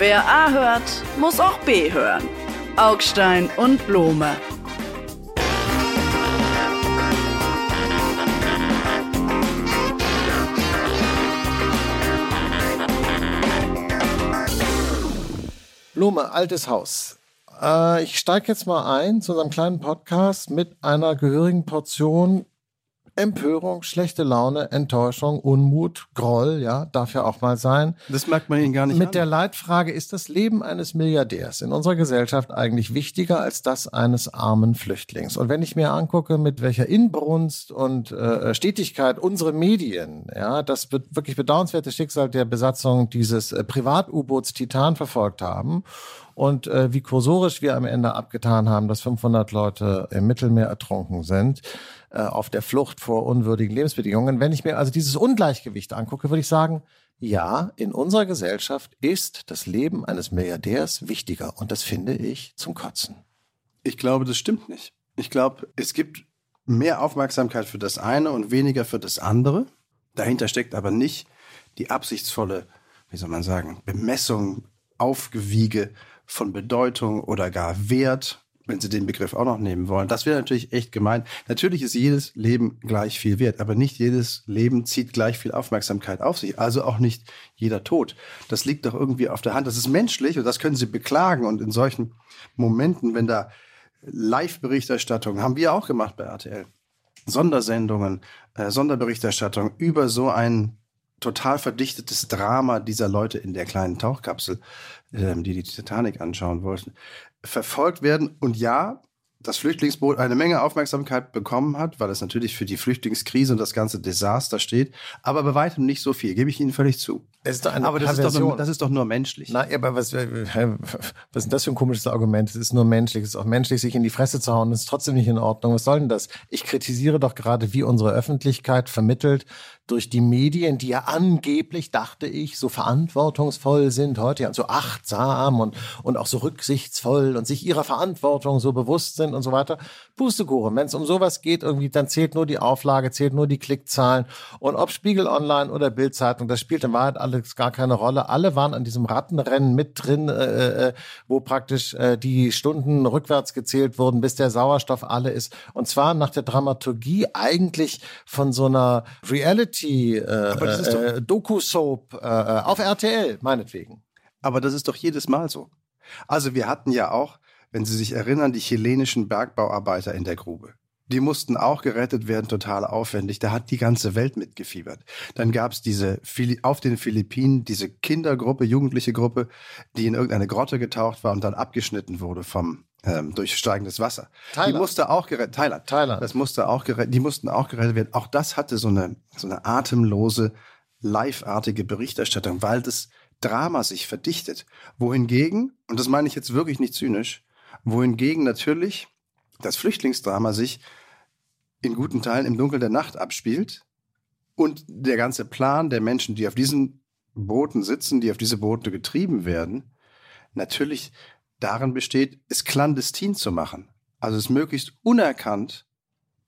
Wer A hört, muss auch B hören. Augstein und Blome. Blume, altes Haus. Äh, ich steige jetzt mal ein zu unserem kleinen Podcast mit einer gehörigen Portion Empörung, schlechte Laune, Enttäuschung, Unmut, Groll, ja, darf ja auch mal sein. Das merkt man Ihnen gar nicht Mit an. der Leitfrage, ist das Leben eines Milliardärs in unserer Gesellschaft eigentlich wichtiger als das eines armen Flüchtlings? Und wenn ich mir angucke, mit welcher Inbrunst und äh, Stetigkeit unsere Medien, ja, das wirklich bedauernswerte Schicksal der Besatzung dieses äh, Privat-U-Boots Titan verfolgt haben und äh, wie kursorisch wir am Ende abgetan haben, dass 500 Leute im Mittelmeer ertrunken sind, äh, auf der Flucht vor unwürdigen Lebensbedingungen. Wenn ich mir also dieses Ungleichgewicht angucke, würde ich sagen, ja, in unserer Gesellschaft ist das Leben eines Milliardärs wichtiger. Und das finde ich zum Kotzen. Ich glaube, das stimmt nicht. Ich glaube, es gibt mehr Aufmerksamkeit für das eine und weniger für das andere. Dahinter steckt aber nicht die absichtsvolle, wie soll man sagen, Bemessung, Aufgewiege von Bedeutung oder gar Wert, wenn Sie den Begriff auch noch nehmen wollen. Das wäre natürlich echt gemein. Natürlich ist jedes Leben gleich viel wert, aber nicht jedes Leben zieht gleich viel Aufmerksamkeit auf sich. Also auch nicht jeder Tod. Das liegt doch irgendwie auf der Hand. Das ist menschlich und das können Sie beklagen. Und in solchen Momenten, wenn da Live-Berichterstattung, haben wir auch gemacht bei RTL. Sondersendungen, äh, Sonderberichterstattung über so ein total verdichtetes Drama dieser Leute in der kleinen Tauchkapsel, ähm, die die Titanic anschauen wollten, verfolgt werden. Und ja, das Flüchtlingsboot eine Menge Aufmerksamkeit bekommen hat, weil es natürlich für die Flüchtlingskrise und das ganze Desaster steht, aber bei weitem nicht so viel, gebe ich Ihnen völlig zu. Ist doch eine aber das ist doch, das ist doch nur menschlich. Na, aber was, äh, was ist das für ein komisches Argument? Es ist nur menschlich. Es ist auch menschlich, sich in die Fresse zu hauen. Das ist trotzdem nicht in Ordnung. Was soll denn das? Ich kritisiere doch gerade, wie unsere Öffentlichkeit vermittelt durch die Medien, die ja angeblich, dachte ich, so verantwortungsvoll sind heute, ja, so achtsam und, und auch so rücksichtsvoll und sich ihrer Verantwortung so bewusst sind und so weiter. Pustekuchen. Wenn es um sowas geht, irgendwie, dann zählt nur die Auflage, zählt nur die Klickzahlen. Und ob Spiegel Online oder Bildzeitung, das spielt in Wahrheit alles gar keine Rolle. Alle waren an diesem Rattenrennen mit drin, äh, äh, wo praktisch äh, die Stunden rückwärts gezählt wurden, bis der Sauerstoff alle ist. Und zwar nach der Dramaturgie eigentlich von so einer Reality äh, äh, äh, auf RTL, meinetwegen. Aber das ist doch jedes Mal so. Also wir hatten ja auch, wenn Sie sich erinnern, die chilenischen Bergbauarbeiter in der Grube. Die mussten auch gerettet werden, total aufwendig. Da hat die ganze Welt mitgefiebert. Dann gab es diese auf den Philippinen diese Kindergruppe, jugendliche Gruppe, die in irgendeine Grotte getaucht war und dann abgeschnitten wurde vom ähm, durch steigendes Wasser. Thailand. Die musste auch gerettet. Thailand. Thailand. Das musste auch gerettet. Die mussten auch gerettet werden. Auch das hatte so eine so eine atemlose, live-artige Berichterstattung, weil das Drama sich verdichtet. Wohingegen, und das meine ich jetzt wirklich nicht zynisch, wohingegen natürlich das Flüchtlingsdrama sich in guten Teilen im Dunkel der Nacht abspielt und der ganze Plan der Menschen, die auf diesen Booten sitzen, die auf diese Boote getrieben werden, natürlich darin besteht, es clandestin zu machen. Also es möglichst unerkannt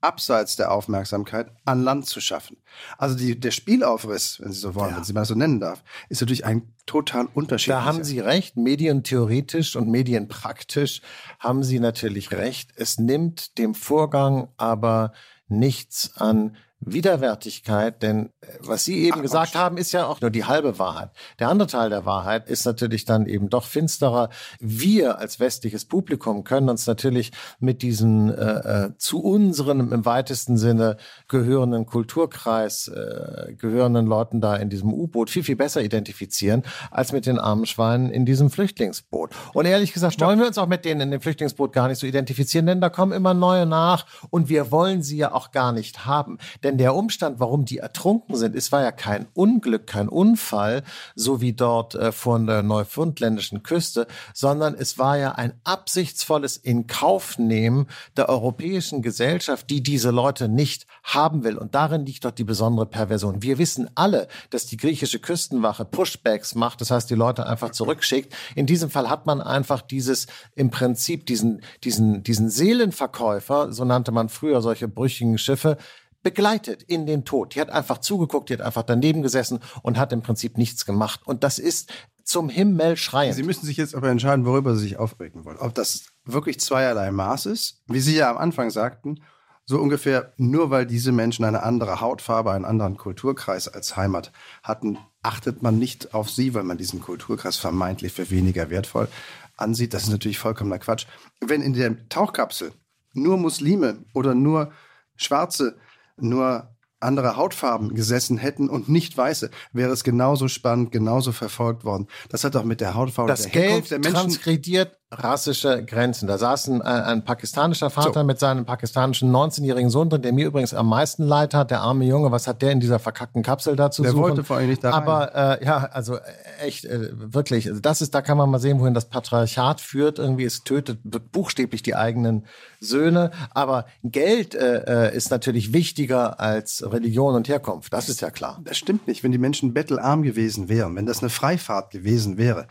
abseits der Aufmerksamkeit an Land zu schaffen. Also die, der Spielaufriss, wenn Sie so wollen, Ja. wenn Sie mal so nennen darf, ist natürlich ein total unterschiedlicher. Da haben Sie recht, medientheoretisch und medienpraktisch haben Sie natürlich recht. Es nimmt dem Vorgang aber nichts an Widerwärtigkeit, denn äh, was Sie eben Ach, gesagt haben, ist ja auch nur die halbe Wahrheit. Der andere Teil der Wahrheit ist natürlich dann eben doch finsterer. Wir als westliches Publikum können uns natürlich mit diesen äh, äh, zu unserem im weitesten Sinne gehörenden Kulturkreis, äh, gehörenden Leuten da in diesem U-Boot viel, viel besser identifizieren als mit den armen Schweinen in diesem Flüchtlingsboot. Und ehrlich gesagt, wollen wir uns auch mit denen in dem Flüchtlingsboot gar nicht so identifizieren, denn da kommen immer neue nach und wir wollen sie ja auch gar nicht haben. Denn der Umstand, warum die ertrunken sind, es war ja kein Unglück, kein Unfall, so wie dort äh, vor der neufundländischen Küste, sondern es war ja ein absichtsvolles Inkaufnehmen der europäischen Gesellschaft, die diese Leute nicht haben will. Und darin liegt doch die besondere Perversion. Wir wissen alle, dass die griechische Küstenwache Pushbacks macht, das heißt, die Leute einfach zurückschickt. In diesem Fall hat man einfach dieses, im Prinzip diesen, diesen, diesen Seelenverkäufer, so nannte man früher solche brüchigen Schiffe, begleitet in den Tod. Die hat einfach zugeguckt, die hat einfach daneben gesessen und hat im Prinzip nichts gemacht. Und das ist zum Himmel schreien. Sie müssen sich jetzt aber entscheiden, worüber Sie sich aufregen wollen. Ob das wirklich zweierlei Maß ist, wie Sie ja am Anfang sagten, so ungefähr nur weil diese Menschen eine andere Hautfarbe, einen anderen Kulturkreis als Heimat hatten, achtet man nicht auf sie, weil man diesen Kulturkreis vermeintlich für weniger wertvoll ansieht. Das ist natürlich vollkommener Quatsch. Wenn in der Tauchkapsel nur Muslime oder nur Schwarze, nur andere Hautfarben gesessen hätten und nicht weiße, wäre es genauso spannend, genauso verfolgt worden. Das hat doch mit der Hautfarbe das der Geld Herkunft der Menschen transgrediert rassische Grenzen. Da saß ein, ein pakistanischer Vater So. mit seinem pakistanischen 19-jährigen Sohn drin, der mir übrigens am meisten leid hat. Der arme Junge, was hat der in dieser verkackten Kapsel da zu Der suchen? wollte vor allem nicht da rein. Aber äh, ja, also äh, echt, äh, wirklich, also das ist, da kann man mal sehen, wohin das Patriarchat führt. Irgendwie, es tötet buchstäblich die eigenen Söhne. Aber Geld äh, äh, ist natürlich wichtiger als Religion und Herkunft. Das ist ja klar. Das stimmt nicht. Wenn die Menschen bettelarm gewesen wären, wenn das eine Freifahrt gewesen wäre,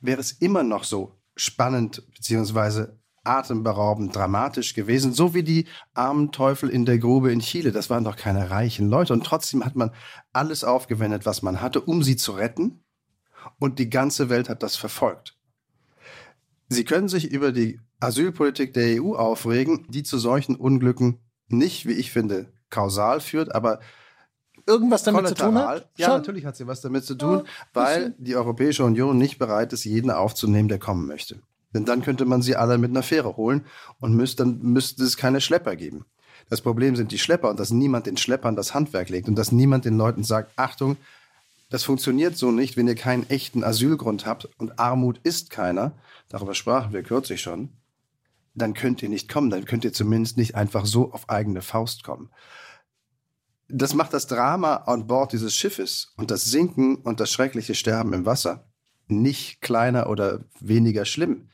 wäre es immer noch so spannend beziehungsweise atemberaubend dramatisch gewesen, so wie die armen Teufel in der Grube in Chile. Das waren doch keine reichen Leute und trotzdem hat man alles aufgewendet, was man hatte, um sie zu retten und die ganze Welt hat das verfolgt. Sie können sich über die Asylpolitik der EU aufregen, die zu solchen Unglücken nicht, wie ich finde, kausal führt, aber Irgendwas damit zu tun hat? Ja, Schon? natürlich hat sie was damit zu tun, Ja, weil die Europäische Union nicht bereit ist, jeden aufzunehmen, der kommen möchte. Denn dann könnte man sie alle mit einer Fähre holen und müsste, dann müsste es keine Schlepper geben. Das Problem sind die Schlepper und dass niemand den Schleppern das Handwerk legt und dass niemand den Leuten sagt, Achtung, das funktioniert so nicht, wenn ihr keinen echten Asylgrund habt und Armut ist keiner, darüber sprachen wir kürzlich schon, dann könnt ihr nicht kommen, dann könnt ihr zumindest nicht einfach so auf eigene Faust kommen. Das macht das Drama an Bord dieses Schiffes und das Sinken und das schreckliche Sterben im Wasser nicht kleiner oder weniger schlimm.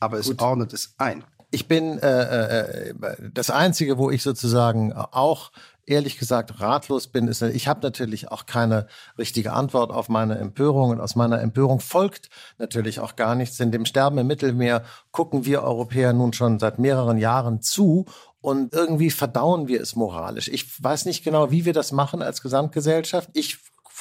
Aber es ordnet es ein. Ich bin äh, äh, das Einzige, wo ich sozusagen auch ehrlich gesagt ratlos bin, ist, ich habe natürlich auch keine richtige Antwort auf meine Empörung und aus meiner Empörung folgt natürlich auch gar nichts. In dem Sterben im Mittelmeer gucken wir Europäer nun schon seit mehreren Jahren zu und irgendwie verdauen wir es moralisch. Ich weiß nicht genau, wie wir das machen als Gesamtgesellschaft. Ich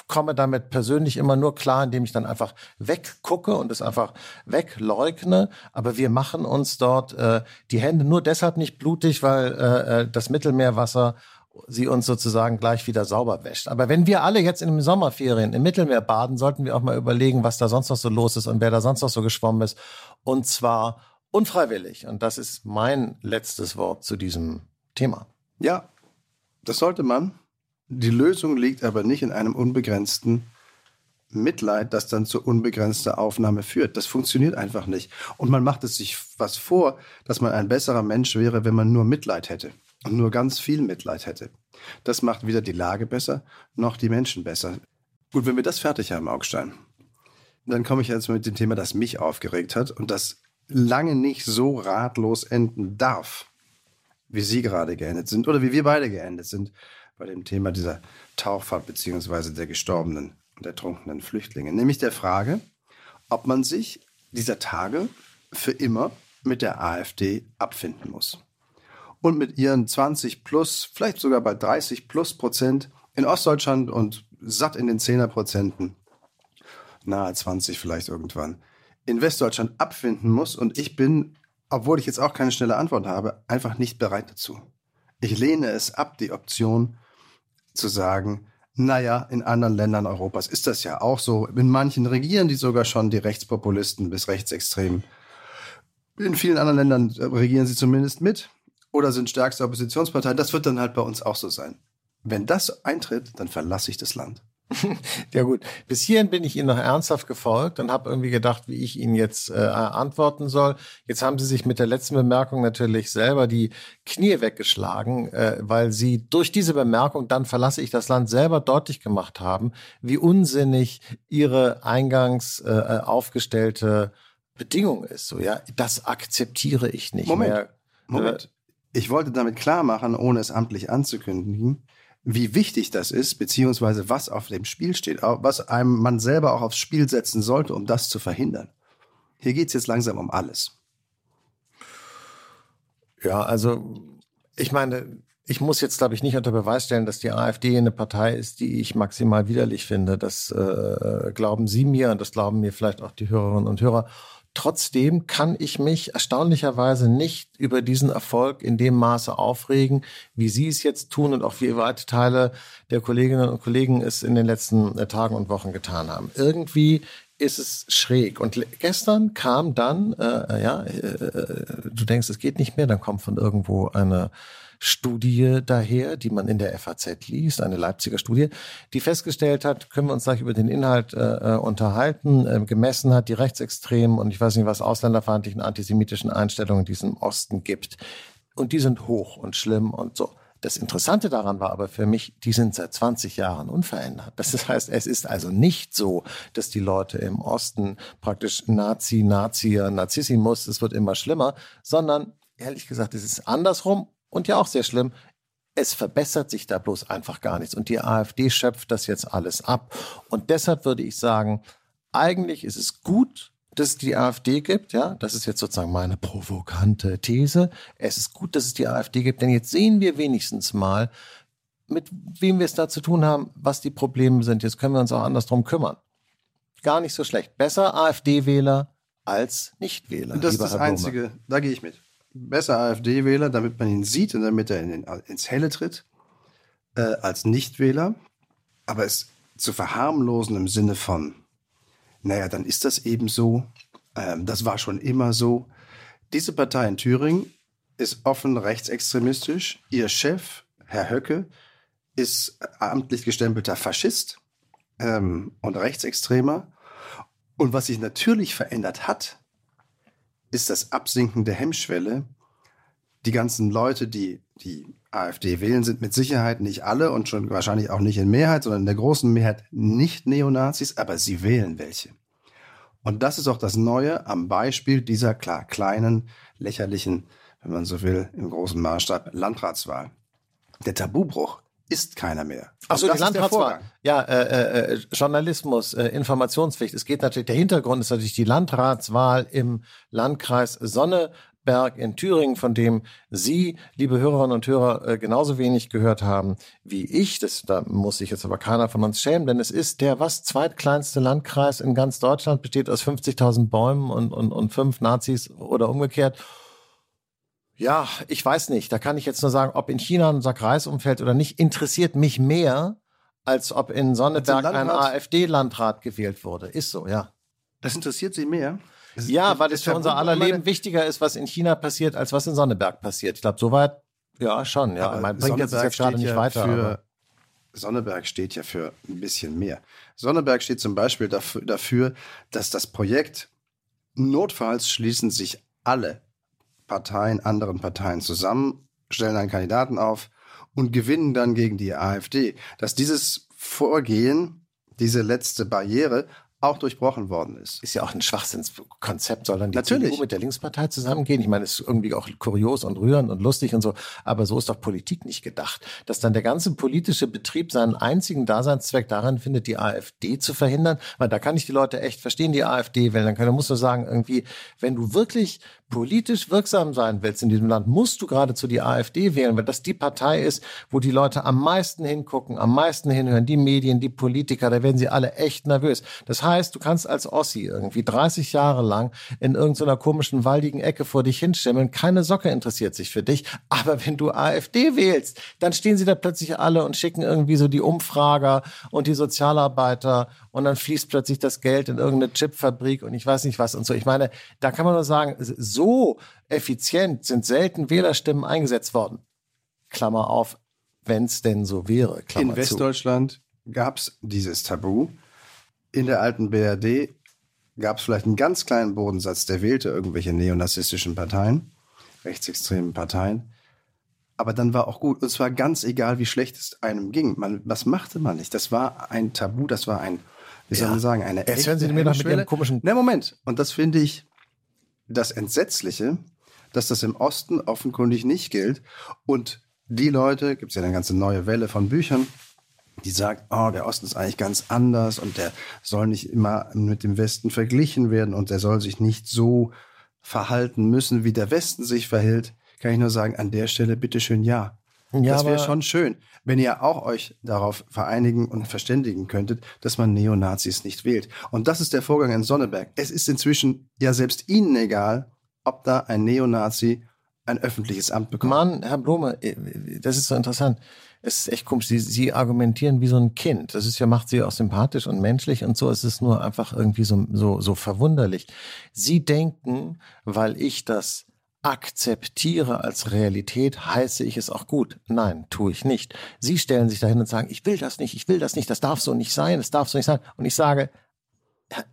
komme damit persönlich immer nur klar, indem ich dann einfach weggucke und es einfach wegleugne. Aber wir machen uns dort äh, die Hände nur deshalb nicht blutig, weil äh, äh, das Mittelmeerwasser sie uns sozusagen gleich wieder sauber wäscht. Aber wenn wir alle jetzt in den Sommerferien im Mittelmeer baden, sollten wir auch mal überlegen, was da sonst noch so los ist und wer da sonst noch so geschwommen ist. Und zwar unfreiwillig. Und das ist mein letztes Wort zu diesem Thema. Ja, das sollte man. Die Lösung liegt aber nicht in einem unbegrenzten Mitleid, das dann zur unbegrenzten Aufnahme führt. Das funktioniert einfach nicht. Und man macht es sich was vor, dass man ein besserer Mensch wäre, wenn man nur Mitleid hätte und nur ganz viel Mitleid hätte. Das macht weder die Lage besser, noch die Menschen besser. Gut, wenn wir das fertig haben, Augstein, dann komme ich jetzt mit dem Thema, das mich aufgeregt hat und das lange nicht so ratlos enden darf, wie Sie gerade geendet sind oder wie wir beide geendet sind bei dem Thema dieser Tauchfahrt beziehungsweise der gestorbenen und ertrunkenen Flüchtlinge. Nämlich der Frage, ob man sich dieser Tage für immer mit der AfD abfinden muss. Und mit ihren 20 plus, vielleicht sogar bei 30 plus Prozent in Ostdeutschland und satt in den 10er Prozenten, nahe 20 vielleicht irgendwann, in Westdeutschland abfinden muss. Und ich bin, obwohl ich jetzt auch keine schnelle Antwort habe, einfach nicht bereit dazu. Ich lehne es ab, die Option zu sagen, naja, in anderen Ländern Europas ist das ja auch so. In manchen regieren die sogar schon die Rechtspopulisten bis Rechtsextremen. In vielen anderen Ländern regieren sie zumindest mit oder sind stärkste Oppositionspartei. Das wird dann halt bei uns auch so sein. Wenn das eintritt, dann verlasse ich das Land. Ja gut, bis hierhin bin ich Ihnen noch ernsthaft gefolgt und habe irgendwie gedacht, wie ich Ihnen jetzt äh, antworten soll. Jetzt haben Sie sich mit der letzten Bemerkung natürlich selber die Knie weggeschlagen, äh, weil Sie durch diese Bemerkung, dann verlasse ich das Land, selber deutlich gemacht haben, wie unsinnig Ihre eingangs äh, aufgestellte Bedingung ist. So ja, das akzeptiere ich nicht Moment, mehr. Moment. Ich wollte damit klar machen, ohne es amtlich anzukündigen, wie wichtig das ist, beziehungsweise was auf dem Spiel steht, was einem man selber auch aufs Spiel setzen sollte, um das zu verhindern. Hier geht es jetzt langsam um alles. Ja, also ich meine, Ich muss jetzt, glaube ich, nicht unter Beweis stellen, dass die AfD eine Partei ist, die ich maximal widerlich finde. Das äh, glauben Sie mir und das glauben mir vielleicht auch die Hörerinnen und Hörer. Trotzdem kann ich mich erstaunlicherweise nicht über diesen Erfolg in dem Maße aufregen, wie Sie es jetzt tun und auch wie weite Teile der Kolleginnen und Kollegen es in den letzten äh, Tagen und Wochen getan haben. Irgendwie ist es schräg. Und gestern kam dann, äh, ja, äh, äh du denkst, es geht nicht mehr, dann kommt von irgendwo eine Studie daher, die man in der FAZ liest, eine Leipziger Studie, die festgestellt hat, können wir uns gleich über den Inhalt äh, äh, unterhalten, äh, gemessen hat die rechtsextremen und ich weiß nicht was ausländerfeindlichen antisemitischen Einstellungen, die es Osten gibt. Und die sind hoch und schlimm und so. Das Interessante daran war aber für mich, die sind seit 20 Jahren unverändert. Das heißt, es ist also nicht so, dass die Leute im Osten praktisch Nazi, Nazi, Nazissimus, es wird immer schlimmer, sondern ehrlich gesagt, es ist andersrum und ja auch sehr schlimm, es verbessert sich da bloß einfach gar nichts. Und die AfD schöpft das jetzt alles ab. Und deshalb würde ich sagen, eigentlich ist es gut, dass es die AfD gibt, ja, das ist jetzt sozusagen meine provokante These. Es ist gut, dass es die AfD gibt, denn jetzt sehen wir wenigstens mal, mit wem wir es da zu tun haben, was die Probleme sind. Jetzt können wir uns auch anders drum kümmern. Gar nicht so schlecht. Besser AfD-Wähler als Nichtwähler. Das ist das Einzige, da gehe ich mit besser AfD-Wähler, damit man ihn sieht und damit er in den, ins Helle tritt, äh, als Nichtwähler. Aber es zu verharmlosen im Sinne von, naja, dann ist das eben so, ähm, das war schon immer so. Diese Partei in Thüringen ist offen rechtsextremistisch. Ihr Chef, Herr Höcke, ist amtlich gestempelter Faschist ähm, und Rechtsextremer. Und was sich natürlich verändert hat, ist das Absinken der Hemmschwelle. Die ganzen Leute, die die AfD wählen, sind mit Sicherheit nicht alle und schon wahrscheinlich auch nicht in Mehrheit, sondern in der großen Mehrheit nicht Neonazis, aber sie wählen welche. Und das ist auch das Neue am Beispiel dieser klar kleinen, lächerlichen, wenn man so will, im großen Maßstab Landratswahl. Der Tabubruch ist keiner mehr. Ach so, die Landratswahl. Ja, äh, äh, Journalismus, äh, Informationspflicht. Es geht natürlich, der Hintergrund ist natürlich die Landratswahl im Landkreis Sonneberg in Thüringen, von dem Sie, liebe Hörerinnen und Hörer, äh, genauso wenig gehört haben wie ich. Das, da muss sich jetzt aber keiner von uns schämen, denn es ist der was zweitkleinste Landkreis in ganz Deutschland, besteht aus 50.000 Bäumen und, und, und fünf Nazis oder umgekehrt. Ja, ich weiß nicht. Da kann ich jetzt nur sagen, ob in China ein Sack Reis umfällt oder nicht, interessiert mich mehr, als ob in Sonneberg ein AfD-Landrat gewählt wurde. Ist so, ja. Das interessiert Sie mehr? Das ja, weil es für unser aller Leben wichtiger ist, was in China passiert, als was in Sonneberg passiert. Ich glaube, soweit, ja, schon. Ja, man bringt jetzt, jetzt gerade nicht ja weiter. Für, Sonneberg steht ja für ein bisschen mehr. Sonneberg steht zum Beispiel dafür, dafür, dass das Projekt notfalls schließen sich alle Parteien, anderen Parteien zusammen, stellen einen Kandidaten auf und gewinnen dann gegen die AfD. Dass dieses Vorgehen, diese letzte Barriere auch durchbrochen worden ist. Ist ja auch ein Schwachsinnskonzept, soll dann die Natürlich. CDU mit der Linkspartei zusammengehen? Ich meine, es ist irgendwie auch kurios und rührend und lustig und so, aber so ist doch Politik nicht gedacht. Dass dann der ganze politische Betrieb seinen einzigen Daseinszweck darin findet, die AfD zu verhindern, weil da kann ich die Leute echt verstehen, die AfD wählen. Dann kann, musst du sagen, irgendwie, wenn du wirklich politisch wirksam sein willst in diesem Land, musst du geradezu die AfD wählen, weil das die Partei ist, wo die Leute am meisten hingucken, am meisten hinhören, die Medien, die Politiker, da werden sie alle echt nervös. Das heißt, du kannst als Ossi irgendwie 30 Jahre lang in irgendeiner komischen, waldigen Ecke vor dich hinstimmen, keine Socke interessiert sich für dich, aber wenn du AfD wählst, dann stehen sie da plötzlich alle und schicken irgendwie so die Umfrager und die Sozialarbeiter und dann fließt plötzlich das Geld in irgendeine Chipfabrik und ich weiß nicht was und so. Ich meine, da kann man nur sagen, so effizient sind selten Wählerstimmen eingesetzt worden. Klammer auf, wenn es denn so wäre. Klammer In Westdeutschland gab es dieses Tabu. In der alten BRD gab es vielleicht einen ganz kleinen Bodensatz, der wählte irgendwelche neonazistischen Parteien, rechtsextremen Parteien. Aber dann war auch gut. Und zwar ganz egal, wie schlecht es einem ging. Man, was machte man nicht? Das war ein Tabu, das war ein, wie soll man sagen, eine Jetzt hören Sie mir noch mit Ihrem komischen... Ne, Moment. Und das finde ich das Entsetzliche, dass das im Osten offenkundig nicht gilt. Und die Leute, gibt es ja eine ganze neue Welle von Büchern, die sagt, oh, der Osten ist eigentlich ganz anders und der soll nicht immer mit dem Westen verglichen werden und der soll sich nicht so verhalten müssen, wie der Westen sich verhält, kann ich nur sagen, an der Stelle bitteschön ja. Ja, das wäre schon schön, wenn ihr auch euch darauf vereinigen und verständigen könntet, dass man Neonazis nicht wählt. Und das ist der Vorgang in Sonneberg. Es ist inzwischen ja selbst Ihnen egal, ob da ein Neonazi ein öffentliches Amt bekommt. Mann, Herr Blume, äh, das ist so interessant. Es ist echt komisch. Sie, Sie argumentieren wie so ein Kind. Das ist ja, macht Sie auch sympathisch und menschlich und so. Es ist nur einfach irgendwie so, so, so verwunderlich. Sie denken, weil ich das akzeptiere als Realität, heiße ich es auch gut. Nein, tue ich nicht. Sie stellen sich dahin und sagen, ich will das nicht, ich will das nicht, das darf so nicht sein, das darf so nicht sein. Und ich sage,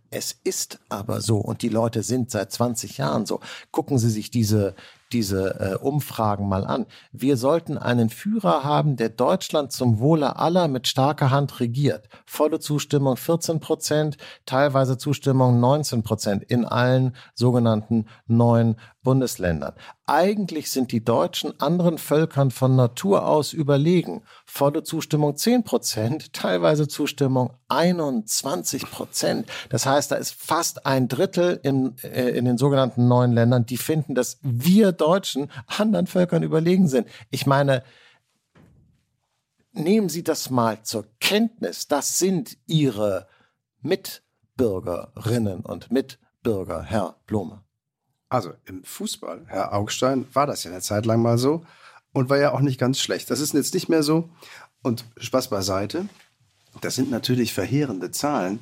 es ist aber so und die Leute sind seit 20 Jahren so. Gucken Sie sich diese, diese äh, Umfragen mal an. Wir sollten einen Führer haben, der Deutschland zum Wohle aller mit starker Hand regiert. Volle Zustimmung 14 Prozent, teilweise Zustimmung 19 Prozent in allen sogenannten neuen Bundesländern. Eigentlich sind die Deutschen anderen Völkern von Natur aus überlegen. Volle Zustimmung 10 Prozent, teilweise Zustimmung 21 Prozent. Das heißt, da ist fast ein Drittel in, äh, in den sogenannten neuen Ländern, die finden, dass wir Deutschen anderen Völkern überlegen sind. Ich meine, nehmen Sie das mal zur Kenntnis. Das sind Ihre Mitbürgerinnen und Mitbürger, Herr Blume. Also im Fußball, Herr Augstein, war das ja eine Zeit lang mal so und war ja auch nicht ganz schlecht. Das ist jetzt nicht mehr so. Und Spaß beiseite, das sind natürlich verheerende Zahlen,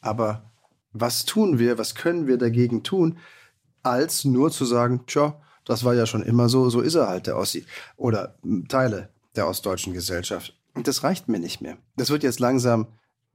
aber was tun wir, was können wir dagegen tun, als nur zu sagen, tja, das war ja schon immer so, so ist er halt, der Ossi. Oder Teile der ostdeutschen Gesellschaft. Und das reicht mir nicht mehr. Das wird jetzt langsam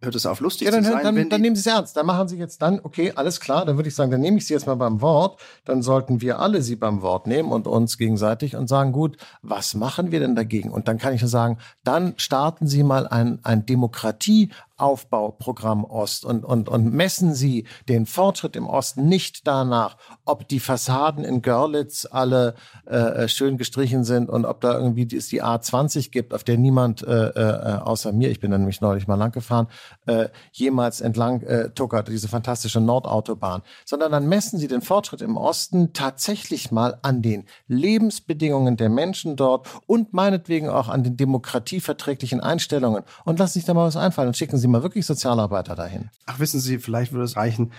hört es auf, lustig ja, dann, zu sein. Dann, dann nehmen Sie es ernst. Dann machen Sie jetzt dann, okay, alles klar, dann würde ich sagen, dann nehme ich Sie jetzt mal beim Wort. Dann sollten wir alle Sie beim Wort nehmen und uns gegenseitig und sagen, gut, was machen wir denn dagegen? Und dann kann ich nur sagen, dann starten Sie mal ein, ein Demokratie Aufbauprogramm Ost. Und, und, und messen Sie den Fortschritt im Osten nicht danach, ob die Fassaden in Görlitz alle äh, schön gestrichen sind und ob da irgendwie es die A20 gibt, auf der niemand äh, äh, außer mir, ich bin da nämlich neulich mal lang gefahren, äh, jemals entlang äh, tuckert, diese fantastische Nordautobahn, sondern dann messen Sie den Fortschritt im Osten tatsächlich mal an den Lebensbedingungen der Menschen dort und meinetwegen auch an den demokratieverträglichen Einstellungen. Und lassen sich da mal was einfallen und schicken Sie mal wirklich Sozialarbeiter dahin. Ach, wissen Sie, vielleicht würde es reichen,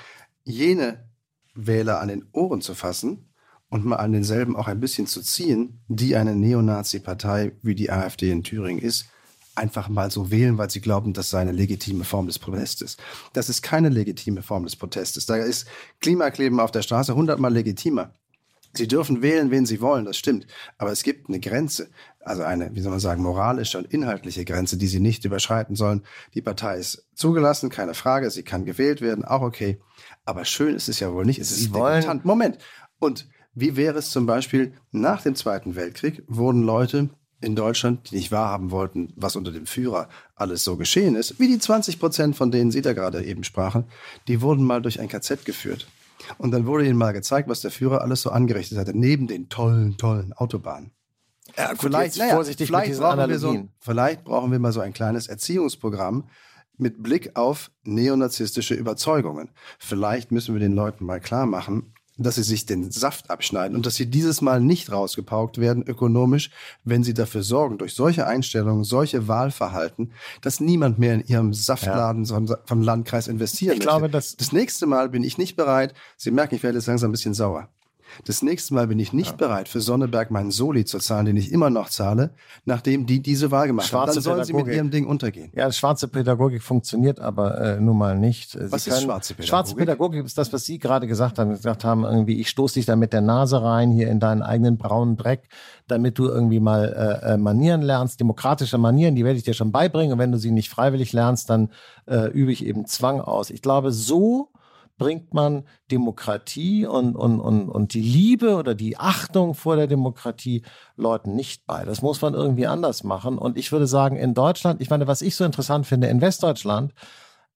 jene Wähler an den Ohren zu fassen und mal an denselben auch ein bisschen zu ziehen, die eine Neonazi-Partei wie die AfD in Thüringen ist, einfach mal so wählen, weil sie glauben, das sei eine legitime Form des Protestes. Das ist keine legitime Form des Protestes. Da ist Klimakleben auf der Straße hundertmal legitimer. Sie dürfen wählen, wen Sie wollen, das stimmt. Aber es gibt eine Grenze, also eine, wie soll man sagen, moralische und inhaltliche Grenze, die Sie nicht überschreiten sollen. Die Partei ist zugelassen, keine Frage. Sie kann gewählt werden, auch okay. Aber schön ist es ja wohl nicht. Es Sie ist wollen Moment. Und wie wäre es zum Beispiel nach dem Zweiten Weltkrieg wurden Leute in Deutschland, die nicht wahrhaben wollten, was unter dem Führer alles so geschehen ist, wie die 20 Prozent, von denen Sie da gerade eben sprachen, die wurden mal durch ein KZ geführt. Und dann wurde ihnen mal gezeigt, was der Führer alles so angerichtet hatte, neben den tollen, tollen Autobahnen. Ja, vielleicht, naja, vorsichtig vielleicht mit brauchen wir so, vielleicht brauchen wir mal so ein kleines Erziehungsprogramm mit Blick auf neonazistische Überzeugungen. Vielleicht müssen wir den Leuten mal klar machen, dass sie sich den Saft abschneiden und dass sie dieses Mal nicht rausgepaukt werden ökonomisch, wenn sie dafür sorgen, durch solche Einstellungen, solche Wahlverhalten, dass niemand mehr in ihrem Saftladen ja. vom Landkreis investieren ich möchte. Glaube, dass das nächste Mal bin ich nicht bereit. Sie merken, ich werde jetzt langsam ein bisschen sauer. Das nächste Mal bin ich nicht ja. bereit, für Sonneberg meinen Soli zu zahlen, den ich immer noch zahle, nachdem die diese Wahl gemacht schwarze haben. Dann sollen Pädagogik. sie mit ihrem Ding untergehen. Ja, schwarze Pädagogik funktioniert aber äh, nun mal nicht. Sie was ist schwarze Pädagogik? Schwarze Pädagogik ist das, was Sie gerade gesagt haben. gesagt haben, irgendwie, ich stoße dich da mit der Nase rein hier in deinen eigenen braunen Dreck, damit du irgendwie mal äh, äh, Manieren lernst, demokratische Manieren, die werde ich dir schon beibringen. Und wenn du sie nicht freiwillig lernst, dann äh, übe ich eben Zwang aus. Ich glaube, so bringt man Demokratie und, und, und, und die Liebe oder die Achtung vor der Demokratie Leuten nicht bei. Das muss man irgendwie anders machen. Und ich würde sagen, in Deutschland, ich meine, was ich so interessant finde, in Westdeutschland,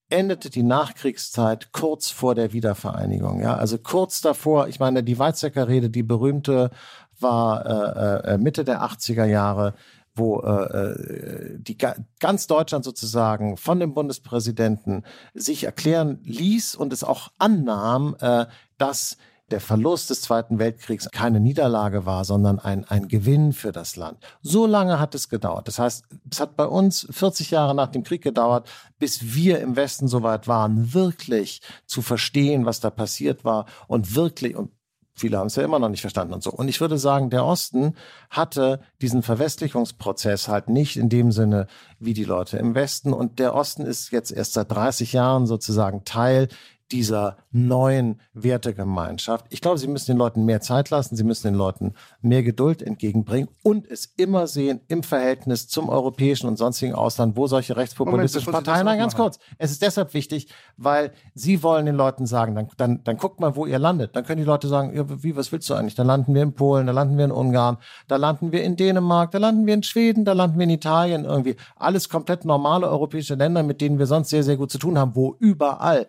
endete die Nachkriegszeit kurz vor der Wiedervereinigung. Ja, also kurz davor, ich meine, die Weizsäcker Rede, die berühmte, war äh, äh, Mitte der 80er Jahre wo äh, äh die ganz Deutschland sozusagen von dem Bundespräsidenten sich erklären ließ und es auch annahm, äh, dass der Verlust des Zweiten Weltkriegs keine Niederlage war, sondern ein, ein Gewinn für das Land. So lange hat es gedauert. Das heißt, es hat bei uns 40 Jahre nach dem Krieg gedauert, bis wir im Westen soweit waren, wirklich zu verstehen, was da passiert war und wirklich, und Viele haben es ja immer noch nicht verstanden und so. Und ich würde sagen, der Osten hatte diesen Verwestlichungsprozess halt nicht in dem Sinne wie die Leute im Westen. Und der Osten ist jetzt erst seit 30 Jahren sozusagen Teil dieser neuen Wertegemeinschaft. Ich glaube, sie müssen den Leuten mehr Zeit lassen, sie müssen den Leuten mehr Geduld entgegenbringen und es immer sehen im Verhältnis zum europäischen und sonstigen Ausland, wo solche rechtspopulistischen Moment, Parteien, nein, ganz kurz, es ist deshalb wichtig, weil sie wollen den Leuten sagen, dann, dann, dann guckt mal, wo ihr landet. Dann können die Leute sagen, ja, wie, was willst du eigentlich? Da landen wir in Polen, da landen wir in Ungarn, da landen wir in Dänemark, da landen wir in Schweden, da landen wir in Italien irgendwie. Alles komplett normale europäische Länder, mit denen wir sonst sehr, sehr gut zu tun haben, wo überall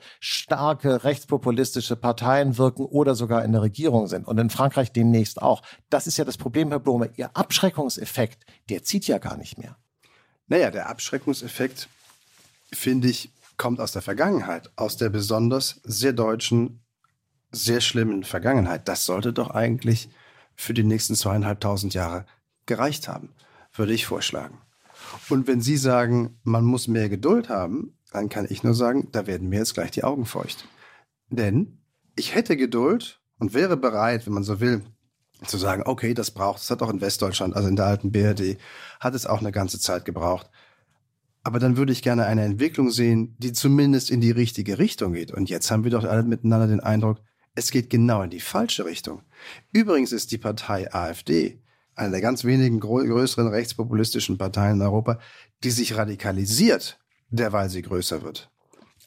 starke rechtspopulistische Parteien wirken oder sogar in der Regierung sind. Und in Frankreich demnächst auch. Das ist ja das Problem, Herr Blome. Ihr Abschreckungseffekt, der zieht ja gar nicht mehr. Naja, der Abschreckungseffekt, finde ich, kommt aus der Vergangenheit, aus der besonders sehr deutschen, sehr schlimmen Vergangenheit. Das sollte doch eigentlich für die nächsten zweieinhalbtausend Jahre gereicht haben, würde ich vorschlagen. Und wenn Sie sagen, man muss mehr Geduld haben, dann kann ich nur sagen, da werden mir jetzt gleich die Augen feucht. Denn ich hätte Geduld und wäre bereit, wenn man so will, zu sagen, okay, das braucht, es hat auch in Westdeutschland, also in der alten BRD, hat es auch eine ganze Zeit gebraucht. Aber dann würde ich gerne eine Entwicklung sehen, die zumindest in die richtige Richtung geht. Und jetzt haben wir doch alle miteinander den Eindruck, es geht genau in die falsche Richtung. Übrigens ist die Partei AfD eine der ganz wenigen größeren rechtspopulistischen Parteien in Europa, die sich radikalisiert, derweil sie größer wird.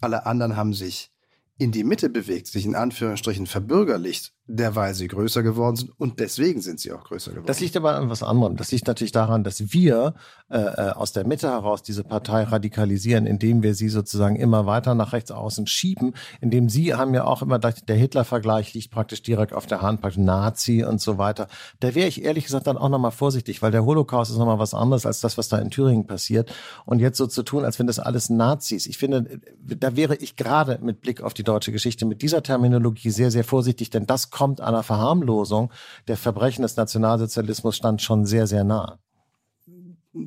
Alle anderen haben sich in die Mitte bewegt, sich in Anführungsstrichen verbürgerlicht, derweil sie größer geworden sind und deswegen sind sie auch größer geworden. Das liegt aber an was anderem. Das liegt natürlich daran, dass wir äh, äh, aus der Mitte heraus diese Partei radikalisieren, indem wir sie sozusagen immer weiter nach rechts außen schieben, indem sie haben ja auch immer der Hitler-Vergleich liegt praktisch direkt auf der Hand, praktisch Nazi und so weiter. Da wäre ich ehrlich gesagt dann auch nochmal vorsichtig, weil der Holocaust ist nochmal was anderes als das, was da in Thüringen passiert. Und jetzt so zu tun, als wenn das alles Nazis. Ich finde, da wäre ich gerade mit Blick auf die deutsche Geschichte mit dieser Terminologie sehr, sehr vorsichtig, denn das kommt einer Verharmlosung der Verbrechen des Nationalsozialismus stand schon sehr, sehr nah.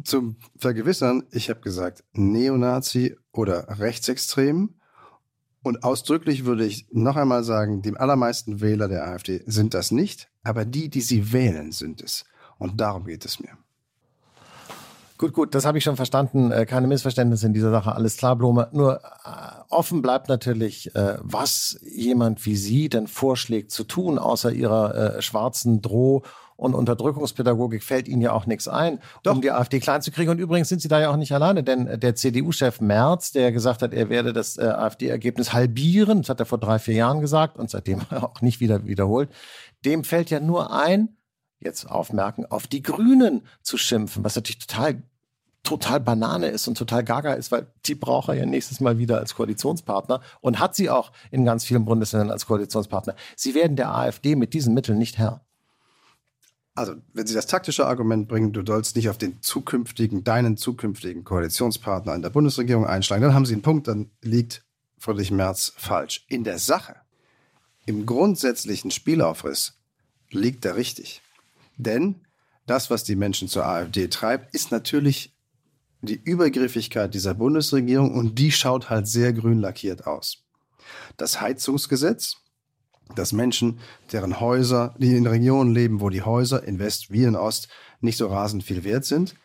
Zum Vergewissern, ich habe gesagt, Neonazi oder Rechtsextrem. Und ausdrücklich würde ich noch einmal sagen, die allermeisten Wähler der AfD sind das nicht, aber die, die sie wählen, sind es. Und darum geht es mir. Gut, gut, das habe ich schon verstanden. Äh, keine Missverständnisse in dieser Sache, alles klar, Blome. Nur äh, offen bleibt natürlich, äh, was jemand wie Sie denn vorschlägt zu tun, außer Ihrer schwarzen Droh- und Unterdrückungspädagogik fällt Ihnen ja auch nichts ein, Doch. um die AfD klein zu kriegen. Und übrigens sind Sie da ja auch nicht alleine, denn der CDU-Chef Merz, der gesagt hat, er werde das AfD-Ergebnis halbieren, das hat er vor drei, vier Jahren gesagt und seitdem auch nicht wieder wiederholt, dem fällt ja nur ein, jetzt aufmerken, auf die Grünen zu schimpfen, was natürlich total total Banane ist und total gaga ist, weil die braucht er ja nächstes Mal wieder als Koalitionspartner und hat sie auch in ganz vielen Bundesländern als Koalitionspartner. Sie werden der AfD mit diesen Mitteln nicht Herr. Also, wenn Sie das taktische Argument bringen, du sollst nicht auf den zukünftigen, deinen zukünftigen Koalitionspartner in der Bundesregierung einschlagen, dann haben Sie einen Punkt, dann liegt Friedrich Merz falsch. In der Sache, im grundsätzlichen Spielaufriss liegt er richtig. Denn das, was die Menschen zur AfD treibt, ist natürlich die Übergriffigkeit dieser Bundesregierung und die schaut halt sehr grün lackiert aus. Das Heizungsgesetz, dass Menschen, deren Häuser, die in Regionen leben, wo die Häuser in West wie in Ost nicht so rasend viel wert sind,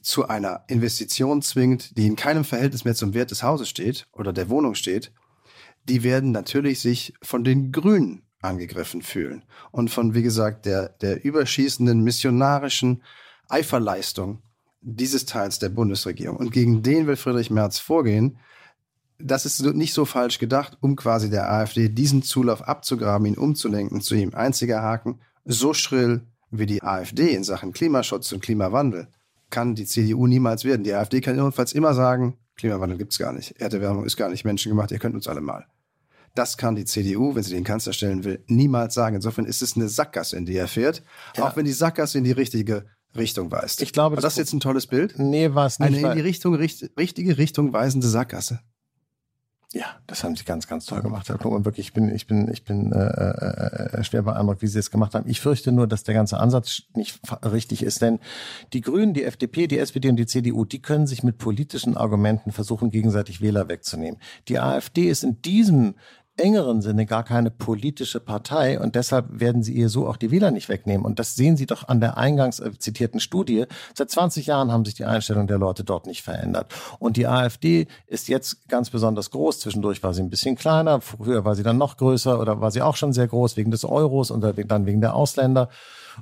zu einer Investition zwingt, die in keinem Verhältnis mehr zum Wert des Hauses steht oder der Wohnung steht, die werden natürlich sich von den Grünen angegriffen fühlen und von, wie gesagt, der, der überschießenden missionarischen Eiferleistung dieses Teils der Bundesregierung. Und gegen den will Friedrich Merz vorgehen. Das ist nicht so falsch gedacht, um quasi der AfD diesen Zulauf abzugraben, ihn umzulenken zu ihm. Einziger Haken, so schrill wie die AfD in Sachen Klimaschutz und Klimawandel kann die CDU niemals werden. Die AfD kann jedenfalls immer sagen, Klimawandel gibt's gar nicht. Erderwärmung ist gar nicht menschengemacht, ihr könnt uns alle mal. Das kann die CDU, wenn sie den Kanzler stellen will, niemals sagen. Insofern ist es eine Sackgasse, in die er fährt. Ja. Auch wenn die Sackgasse in die richtige Richtung weist. Ich glaube, war das, das jetzt ein tolles Bild? Nee, war es nicht. Eine in die Richtung, richt, richtige Richtung weisende Sackgasse. Ja, das haben sie ganz, ganz toll gemacht, Herr Klum. wirklich, ich bin, ich bin, ich bin äh, äh, schwer beeindruckt, wie sie es gemacht haben. Ich fürchte nur, dass der ganze Ansatz nicht richtig ist, denn die Grünen, die FDP, die SPD und die CDU, die können sich mit politischen Argumenten versuchen, gegenseitig Wähler wegzunehmen. Die AfD ist in diesem engeren Sinne gar keine politische Partei und deshalb werden sie ihr so auch die Wähler nicht wegnehmen. Und das sehen Sie doch an der eingangs äh, zitierten Studie. Seit 20 Jahren haben sich die Einstellungen der Leute dort nicht verändert. Und die AfD ist jetzt ganz besonders groß. Zwischendurch war sie ein bisschen kleiner, früher war sie dann noch größer oder war sie auch schon sehr groß wegen des Euros und dann wegen der Ausländer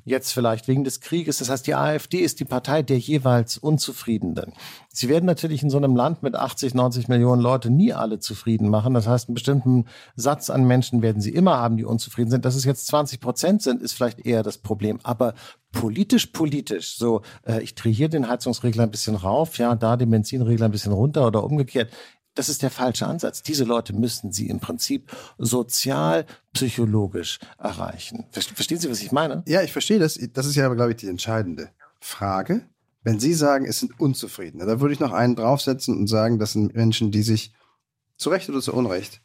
jetzt vielleicht wegen des Krieges. Das heißt, die AfD ist die Partei der jeweils Unzufriedenen. Sie werden natürlich in so einem Land mit 80, 90 Millionen Leute nie alle zufrieden machen. Das heißt, einen bestimmten Satz an Menschen werden sie immer haben, die unzufrieden sind. Dass es jetzt 20 Prozent sind, ist vielleicht eher das Problem. Aber politisch, politisch, so äh, ich drehe hier den Heizungsregler ein bisschen rauf, ja, da den Benzinregler ein bisschen runter oder umgekehrt. Das ist der falsche Ansatz. Diese Leute müssten Sie im Prinzip sozial, psychologisch erreichen. Verstehen Sie, was ich meine? Ja, ich verstehe das. Das ist ja, glaube ich, die entscheidende Frage. Wenn Sie sagen, es sind Unzufriedene, da würde ich noch einen draufsetzen und sagen, das sind Menschen, die sich zu Recht oder zu Unrecht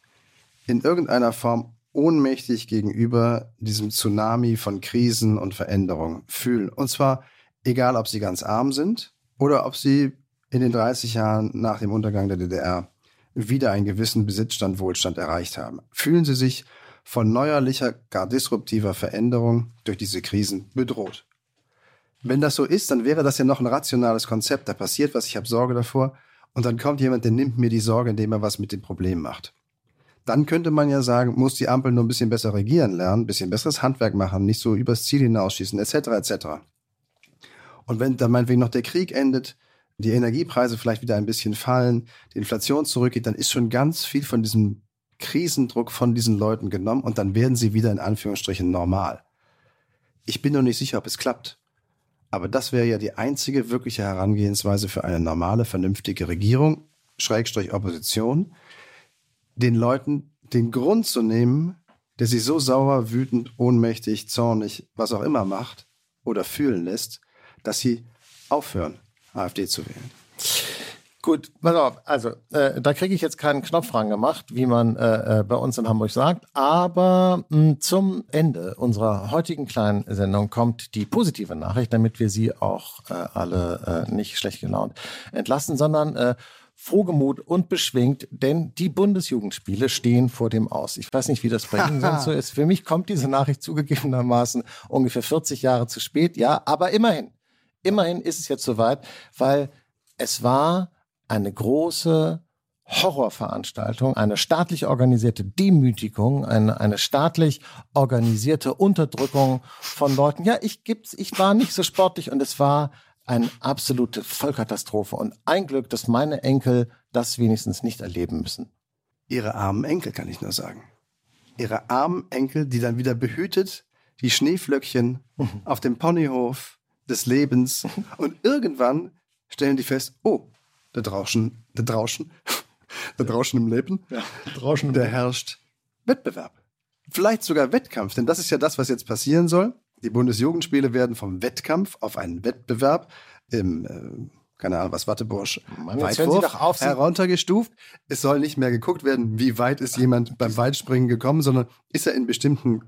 in irgendeiner Form ohnmächtig gegenüber diesem Tsunami von Krisen und Veränderungen fühlen. Und zwar egal, ob sie ganz arm sind oder ob sie in den 30 Jahren nach dem Untergang der DDR wieder einen gewissen Besitzstand, Wohlstand erreicht haben. Fühlen Sie sich von neuerlicher, gar disruptiver Veränderung durch diese Krisen bedroht. Wenn das so ist, dann wäre das ja noch ein rationales Konzept. Da passiert was, ich habe Sorge davor. Und dann kommt jemand, der nimmt mir die Sorge, indem er was mit dem Problem macht. Dann könnte man ja sagen, muss die Ampel nur ein bisschen besser regieren lernen, ein bisschen besseres Handwerk machen, nicht so übers Ziel hinausschießen, etc. etc. Und wenn dann meinetwegen noch der Krieg endet, die Energiepreise vielleicht wieder ein bisschen fallen, die Inflation zurückgeht, dann ist schon ganz viel von diesem Krisendruck von diesen Leuten genommen und dann werden sie wieder in Anführungsstrichen normal. Ich bin noch nicht sicher, ob es klappt. Aber das wäre ja die einzige wirkliche Herangehensweise für eine normale, vernünftige Regierung, Schrägstrich Opposition, den Leuten den Grund zu nehmen, der sie so sauer, wütend, ohnmächtig, zornig, was auch immer macht oder fühlen lässt, dass sie aufhören, AfD zu wählen. Gut, pass auf, also äh, da kriege ich jetzt keinen Knopf gemacht, wie man äh, äh, bei uns in Hamburg sagt. Aber mh, hm, zum Ende unserer heutigen kleinen Sendung kommt die positive Nachricht, damit wir Sie auch äh, alle äh, nicht schlecht gelaunt entlassen, sondern äh, frohgemut und beschwingt, denn die Bundesjugendspiele stehen vor dem Aus. Ich weiß nicht, wie das bei Ihnen sonst so ist. Für mich kommt diese Nachricht zugegebenermaßen ungefähr 40 Jahre zu spät, ja, aber immerhin immerhin ist es jetzt soweit, weil es war eine große Horrorveranstaltung, eine staatlich organisierte Demütigung, eine, eine staatlich organisierte Unterdrückung von Leuten. Ja, ich gibt's, ich war nicht so sportlich und es war eine absolute Vollkatastrophe und ein Glück, dass meine Enkel das wenigstens nicht erleben müssen. Ihre armen Enkel, kann ich nur sagen. Ihre armen Enkel, die dann wieder behütet die Schneeflöckchen mhm. auf dem Ponyhof des Lebens. Und irgendwann stellen die fest, oh, da draußen, da draußen, da draußen im Leben, ja, draußen da herrscht Wettbewerb. Vielleicht sogar Wettkampf, denn das ist ja das, was jetzt passieren soll. Die Bundesjugendspiele werden vom Wettkampf auf einen Wettbewerb im, äh, keine Ahnung, was Wattebursch, Weitwurf heruntergestuft. Es soll nicht mehr geguckt werden, wie weit ist jemand beim Weitspringen gekommen, sondern ist er in bestimmten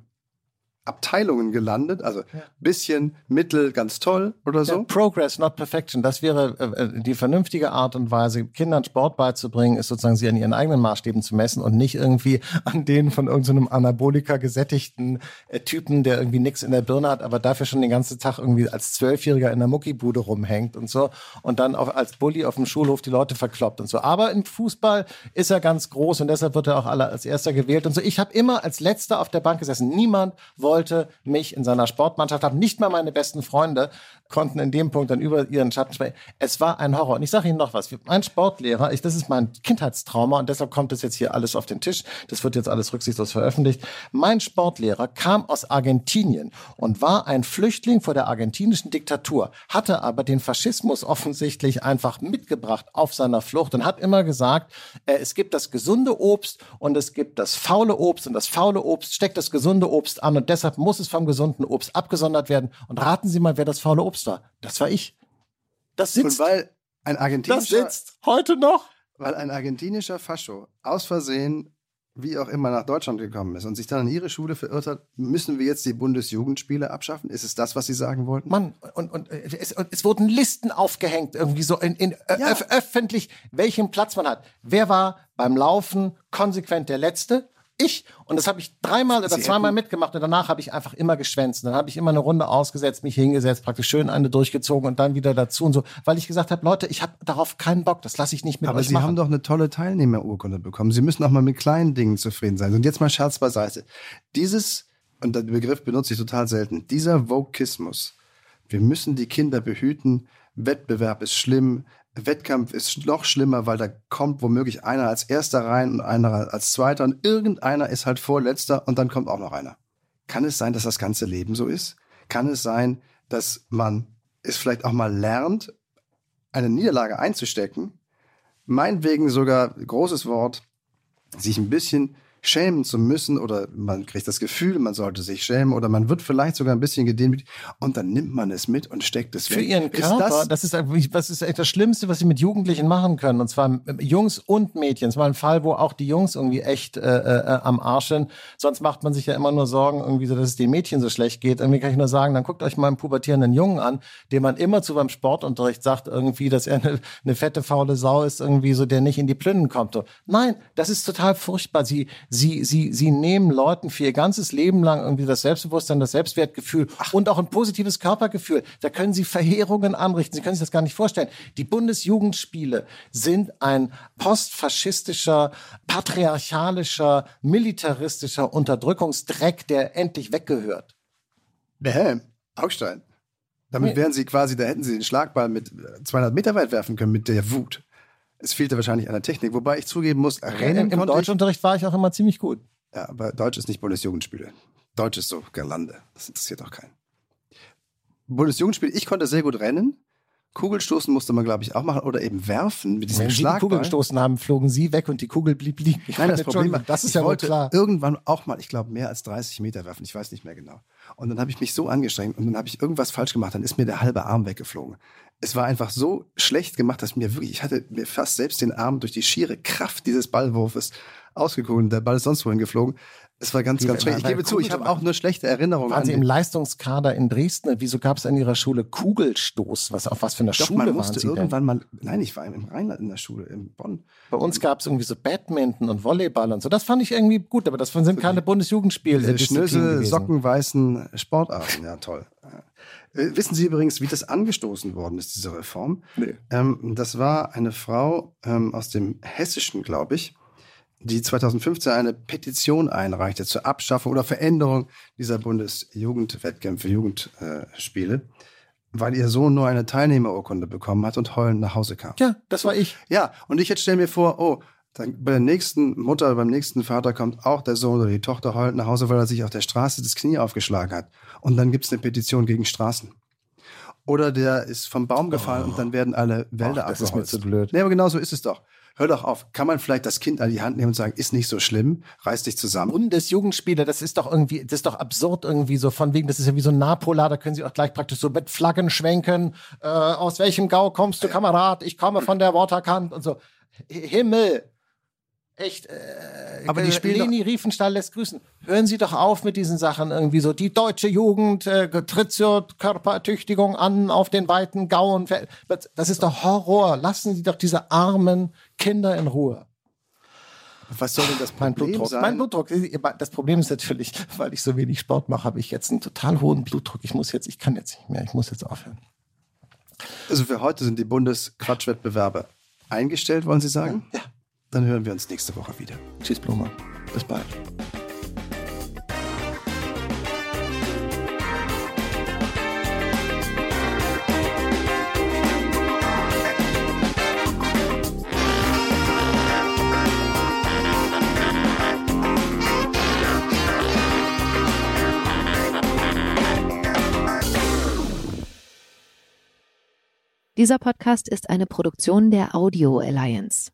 Abteilungen gelandet, also bisschen, mittel, ganz toll oder so. Ja, Progress, not Perfection. Das wäre äh, äh, die vernünftige Art und Weise, Kindern Sport beizubringen, ist sozusagen sie an ihren eigenen Maßstäben zu messen und nicht irgendwie an denen von irgendeinem so Anabolika gesättigten äh, Typen, der irgendwie nichts in der Birne hat, aber dafür schon den ganzen Tag irgendwie als Zwölfjähriger in der Muckibude rumhängt und so und dann auch als Bully auf dem Schulhof die Leute verkloppt und so. Aber im Fußball ist er ganz groß und deshalb wird er auch alle als erster gewählt und so. Ich habe immer als letzter auf der Bank gesessen. Niemand wollte wollte mich in seiner Sportmannschaft haben. Nicht mal meine besten Freunde konnten in dem Punkt dann über ihren Schatten sprechen. Es war ein Horror. Und ich sage Ihnen noch was. Mein Sportlehrer, ich, das ist mein Kindheitstrauma und deshalb kommt das jetzt hier alles auf den Tisch. Das wird jetzt alles rücksichtslos veröffentlicht. Mein Sportlehrer kam aus Argentinien und war ein Flüchtling vor der argentinischen Diktatur, hatte aber den Faschismus offensichtlich einfach mitgebracht auf seiner Flucht und hat immer gesagt, äh, es gibt das gesunde Obst und es gibt das faule Obst und das faule Obst steckt das gesunde Obst an und deshalb deshalb muss es vom gesunden Obst abgesondert werden. Und raten Sie mal, wer das faule Obst war. Das war ich. Das sitzt. Und weil ein argentinischer. Das sitzt heute noch weil ein argentinischer Fascho aus Versehen, wie auch immer, nach Deutschland gekommen ist und sich dann an ihre Schule verirrt hat, müssen wir jetzt die Bundesjugendspiele abschaffen? Ist es das, was Sie sagen wollten? Mann, und, und, äh, es, und es wurden Listen aufgehängt, irgendwie so in, in ja. öf öffentlich, welchen Platz man hat. Wer war beim Laufen konsequent der Letzte? Ich. Und das habe ich dreimal oder zweimal mitgemacht und danach habe ich einfach immer geschwänzt. Und dann habe ich immer eine Runde ausgesetzt, mich hingesetzt, praktisch schön eine durchgezogen und dann wieder dazu und so, weil ich gesagt habe, Leute, ich habe darauf keinen Bock, das lasse ich nicht mit Aber Sie machen. haben doch eine tolle Teilnehmerurkunde bekommen. Sie müssen auch mal mit kleinen Dingen zufrieden sein. Und jetzt mal Scherz beiseite. Dieses, und den Begriff benutze ich total selten, dieser Vokismus, wir müssen die Kinder behüten, Wettbewerb ist schlimm, Wettkampf ist noch schlimmer, weil da kommt womöglich einer als erster rein und einer als zweiter und irgendeiner ist halt vorletzter und dann kommt auch noch einer. Kann es sein, dass das ganze Leben so ist? Kann es sein, dass man es vielleicht auch mal lernt, eine Niederlage einzustecken? Meinetwegen sogar, großes Wort, sich ein bisschen schämen zu müssen oder man kriegt das Gefühl, man sollte sich schämen oder man wird vielleicht sogar ein bisschen gedemütigt und dann nimmt man es mit und steckt es Für weg. ihren Körper, ist das, das, ist, das ist echt das Schlimmste, was sie mit Jugendlichen machen können und zwar Jungs und Mädchen. Es war ein Fall, wo auch die Jungs irgendwie echt äh, äh, am Arsch sind. Sonst macht man sich ja immer nur Sorgen, irgendwie so, dass es den Mädchen so schlecht geht. Irgendwie kann ich nur sagen, dann guckt euch mal einen pubertierenden Jungen an, dem man immer zu beim Sportunterricht sagt, irgendwie, dass er eine, eine fette, faule Sau ist, irgendwie so, der nicht in die Plünnen kommt. Nein, das ist total furchtbar. Sie, sie, sie, sie nehmen Leuten für ihr ganzes Leben lang irgendwie das Selbstbewusstsein, das Selbstwertgefühl Ach. und auch ein positives Körpergefühl. Da können sie Verheerungen anrichten. Sie können sich das gar nicht vorstellen. Die Bundesjugendspiele sind ein postfaschistischer, patriarchalischer, militaristischer Unterdrückungsdreck, der endlich weggehört. Bäh, Augstein. Damit wären sie quasi, da hätten sie den Schlagball mit 200 Meter weit werfen können mit der Wut. Es fehlte wahrscheinlich an der Technik, wobei ich zugeben muss, Rennen Im Deutschunterricht war ich auch immer ziemlich gut. Ja, aber Deutsch ist nicht Bundesjugendspiele. Deutsch ist so Gerlande. Das interessiert auch keinen. Bundesjugendspiel, ich konnte sehr gut rennen. Kugelstoßen musste man, glaube ich, auch machen oder eben werfen mit diesem Wenn Schlagball. Sie die Kugel gestoßen haben, flogen Sie weg und die Kugel blieb liegen. Ich Nein, das Problem war, das ist ja wohl klar. Irgendwann auch mal, ich glaube, mehr als 30 Meter werfen. Ich weiß nicht mehr genau. Und dann habe ich mich so angestrengt und dann habe ich irgendwas falsch gemacht. Dann ist mir der halbe Arm weggeflogen. Es war einfach so schlecht gemacht, dass mir wirklich, ich hatte mir fast selbst den Arm durch die schiere Kraft dieses Ballwurfes ausgekugelt. Der Ball ist sonst wohin geflogen. Es war ganz, ganz schräg. Ich gebe zu, ich habe auch nur schlechte Erinnerungen. Waren Sie im Leistungskader in Dresden? Wieso gab es an Ihrer Schule Kugelstoß? Was auf was für einer Doch, Schule man musste waren Sie irgendwann denn? mal. Nein, ich war im Rheinland in der Schule in Bonn. Bei uns gab es irgendwie so Badminton und Volleyball und so. Das fand ich irgendwie gut, aber das sind keine Bundesjugendspiele. Schnösel, sockenweißen Sportarten. Ja, toll. Äh, Wissen Sie übrigens, wie das angestoßen worden ist, diese Reform? Nee. Ähm, das war eine Frau ähm, aus dem Hessischen, glaube ich, die 2015 eine Petition einreichte zur Abschaffung oder Veränderung dieser Bundesjugendwettkämpfe, Jugendspiele, weil ihr Sohn nur eine Teilnehmerurkunde bekommen hat und heulend nach Hause kam. Ja, das war ich. Ja, und ich jetzt stelle mir vor, oh, dann bei der nächsten Mutter, beim nächsten Vater kommt auch der Sohn oder die Tochter heulend nach Hause, weil er sich auf der Straße das Knie aufgeschlagen hat. Und dann gibt es eine Petition gegen Straßen. Oder der ist vom Baum gefallen und dann werden alle Wälder Ach, das ist mir zu blöd. Nee, aber genau so ist es doch. Hör doch auf. Kann man vielleicht das Kind an die Hand nehmen und sagen, ist nicht so schlimm, reiß dich zusammen. Bundesjugendspiele, das ist doch irgendwie, das ist doch absurd irgendwie so von wegen, das ist ja wie so ein Napola, da können sie auch gleich praktisch so mit Flaggen schwenken. Äh, aus welchem Gau kommst du, Kamerad? Ich komme von der Waterkant und so. Himmel! Echt, äh, Aber die spielen Leni Riefenstahl lässt grüßen. Hören Sie doch auf mit diesen Sachen irgendwie so. Die deutsche Jugend äh, tritt zur Körpertüchtigung an auf den weiten Gauen. Das ist doch Horror. Lassen Sie doch diese armen Kinder in Ruhe. Was soll denn das Mein Problem Blutdruck. sein? Mein Blutdruck. Das Problem ist natürlich, weil ich so wenig Sport mache, habe ich jetzt einen total hohen Blutdruck. Ich muss jetzt, ich kann jetzt nicht mehr. Ich muss jetzt aufhören. Also für heute sind die Bundesquatschwettbewerbe eingestellt, wollen Sie sagen? Ja. Dann hören wir uns nächste Woche wieder. Tschüss, Blume. Bis bald. Dieser Podcast ist eine Produktion der Audio Alliance.